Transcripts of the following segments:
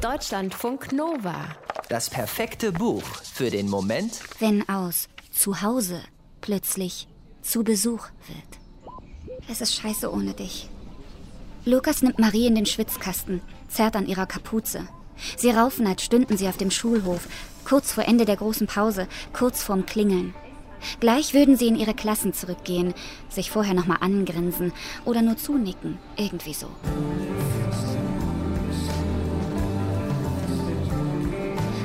Deutschlandfunk Nova. Das perfekte Buch für den Moment, wenn aus zu Hause plötzlich zu Besuch wird. Es ist scheiße ohne dich. Lukas nimmt Marie in den Schwitzkasten, zerrt an ihrer Kapuze. Sie raufen, als stünden sie auf dem Schulhof, kurz vor Ende der großen Pause, kurz vorm Klingeln. Gleich würden sie in ihre Klassen zurückgehen, sich vorher nochmal angrinsen oder nur zunicken, irgendwie so.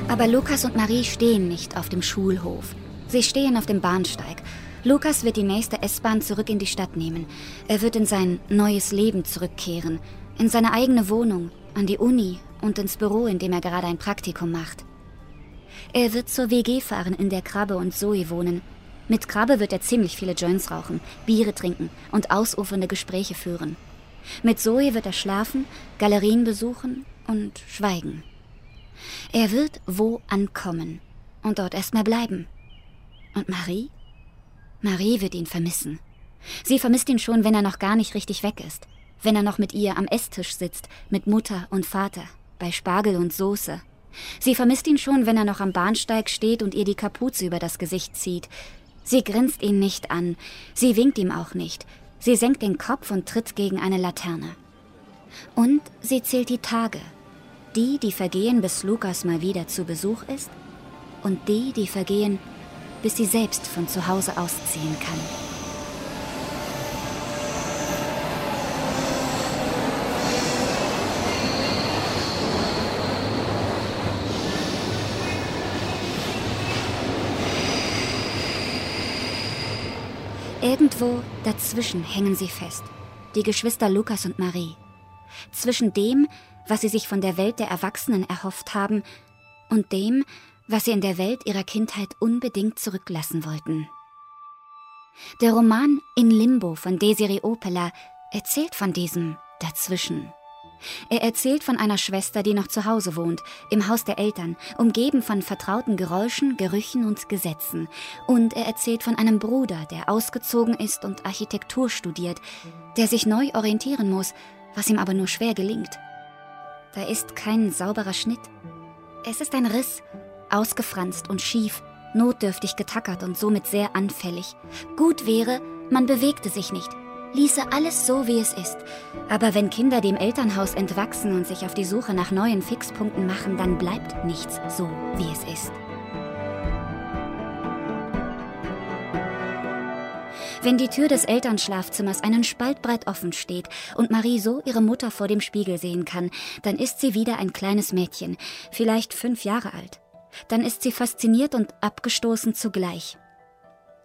Aber Lukas und Marie stehen nicht auf dem Schulhof. Sie stehen auf dem Bahnsteig. Lukas wird die nächste S-Bahn zurück in die Stadt nehmen. Er wird in sein neues Leben zurückkehren. In seine eigene Wohnung, an die Uni und ins Büro, in dem er gerade ein Praktikum macht. Er wird zur WG fahren, in der Krabbe und Zoe wohnen. Mit Krabbe wird er ziemlich viele Joints rauchen, Biere trinken und ausufernde Gespräche führen. Mit Zoe wird er schlafen, Galerien besuchen und schweigen. Er wird wo ankommen und dort erstmal bleiben. Und Marie? Marie wird ihn vermissen. Sie vermisst ihn schon, wenn er noch gar nicht richtig weg ist. Wenn er noch mit ihr am Esstisch sitzt, mit Mutter und Vater, bei Spargel und Soße. Sie vermisst ihn schon, wenn er noch am Bahnsteig steht und ihr die Kapuze über das Gesicht zieht. Sie grinst ihn nicht an, sie winkt ihm auch nicht. Sie senkt den Kopf und tritt gegen eine Laterne. Und sie zählt die Tage, die, die vergehen, bis Lukas mal wieder zu Besuch ist, und die, die vergehen, bis sie selbst von zu Hause ausziehen kann. Irgendwo dazwischen hängen sie fest, die Geschwister Lukas und Marie. Zwischen dem, was sie sich von der Welt der Erwachsenen erhofft haben, und dem, was sie in der Welt ihrer Kindheit unbedingt zurücklassen wollten. Der Roman In Limbo von Desiree Opela erzählt von diesem Dazwischen. Er erzählt von einer Schwester, die noch zu Hause wohnt, im Haus der Eltern, umgeben von vertrauten Geräuschen, Gerüchen und Gesetzen. Und er erzählt von einem Bruder, der ausgezogen ist und Architektur studiert, der sich neu orientieren muss, was ihm aber nur schwer gelingt. Da ist kein sauberer Schnitt. Es ist ein Riss, ausgefranst und schief, notdürftig getackert und somit sehr anfällig. Gut wäre, man bewegte sich nicht, ließe alles so, wie es ist. Aber wenn Kinder dem Elternhaus entwachsen und sich auf die Suche nach neuen Fixpunkten machen, dann bleibt nichts so, wie es ist. Wenn die Tür des Elternschlafzimmers einen Spalt breit offen steht und Marie so ihre Mutter vor dem Spiegel sehen kann, dann ist sie wieder ein kleines Mädchen, vielleicht fünf Jahre alt. Dann ist sie fasziniert und abgestoßen zugleich.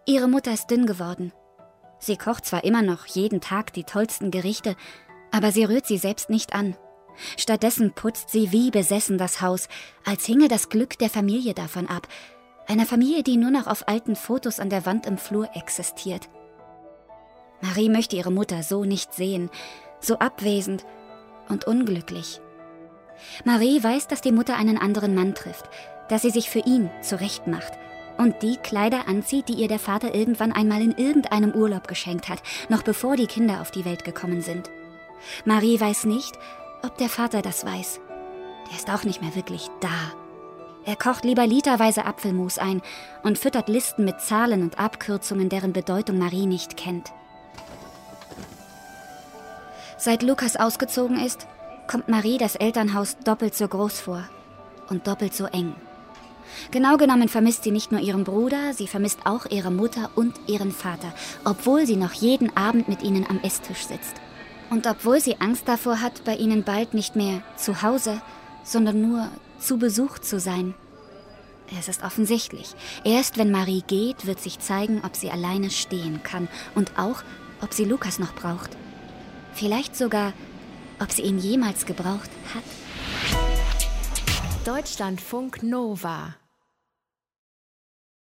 Ihre Mutter ist dünn geworden. Sie kocht zwar immer noch jeden Tag die tollsten Gerichte, aber sie rührt sie selbst nicht an. Stattdessen putzt sie wie besessen das Haus, als hinge das Glück der Familie davon ab, einer Familie, die nur noch auf alten Fotos an der Wand im Flur existiert. Marie möchte ihre Mutter so nicht sehen, so abwesend und unglücklich. Marie weiß, dass die Mutter einen anderen Mann trifft, dass sie sich für ihn zurechtmacht und die Kleider anzieht, die ihr der Vater irgendwann einmal in irgendeinem Urlaub geschenkt hat, noch bevor die Kinder auf die Welt gekommen sind. Marie weiß nicht, ob der Vater das weiß. Der ist auch nicht mehr wirklich da. Er kocht lieber literweise Apfelmus ein und füttert Listen mit Zahlen und Abkürzungen, deren Bedeutung Marie nicht kennt. Seit Lukas ausgezogen ist, kommt Marie das Elternhaus doppelt so groß vor und doppelt so eng. Genau genommen vermisst sie nicht nur ihren Bruder, sie vermisst auch ihre Mutter und ihren Vater, obwohl sie noch jeden Abend mit ihnen am Esstisch sitzt. Und obwohl sie Angst davor hat, bei ihnen bald nicht mehr zu Hause, sondern nur zu Besuch zu sein. Es ist offensichtlich. Erst wenn Marie geht, wird sich zeigen, ob sie alleine stehen kann und auch, ob sie Lukas noch braucht. Vielleicht sogar, ob sie ihn jemals gebraucht hat. Deutschlandfunk Nova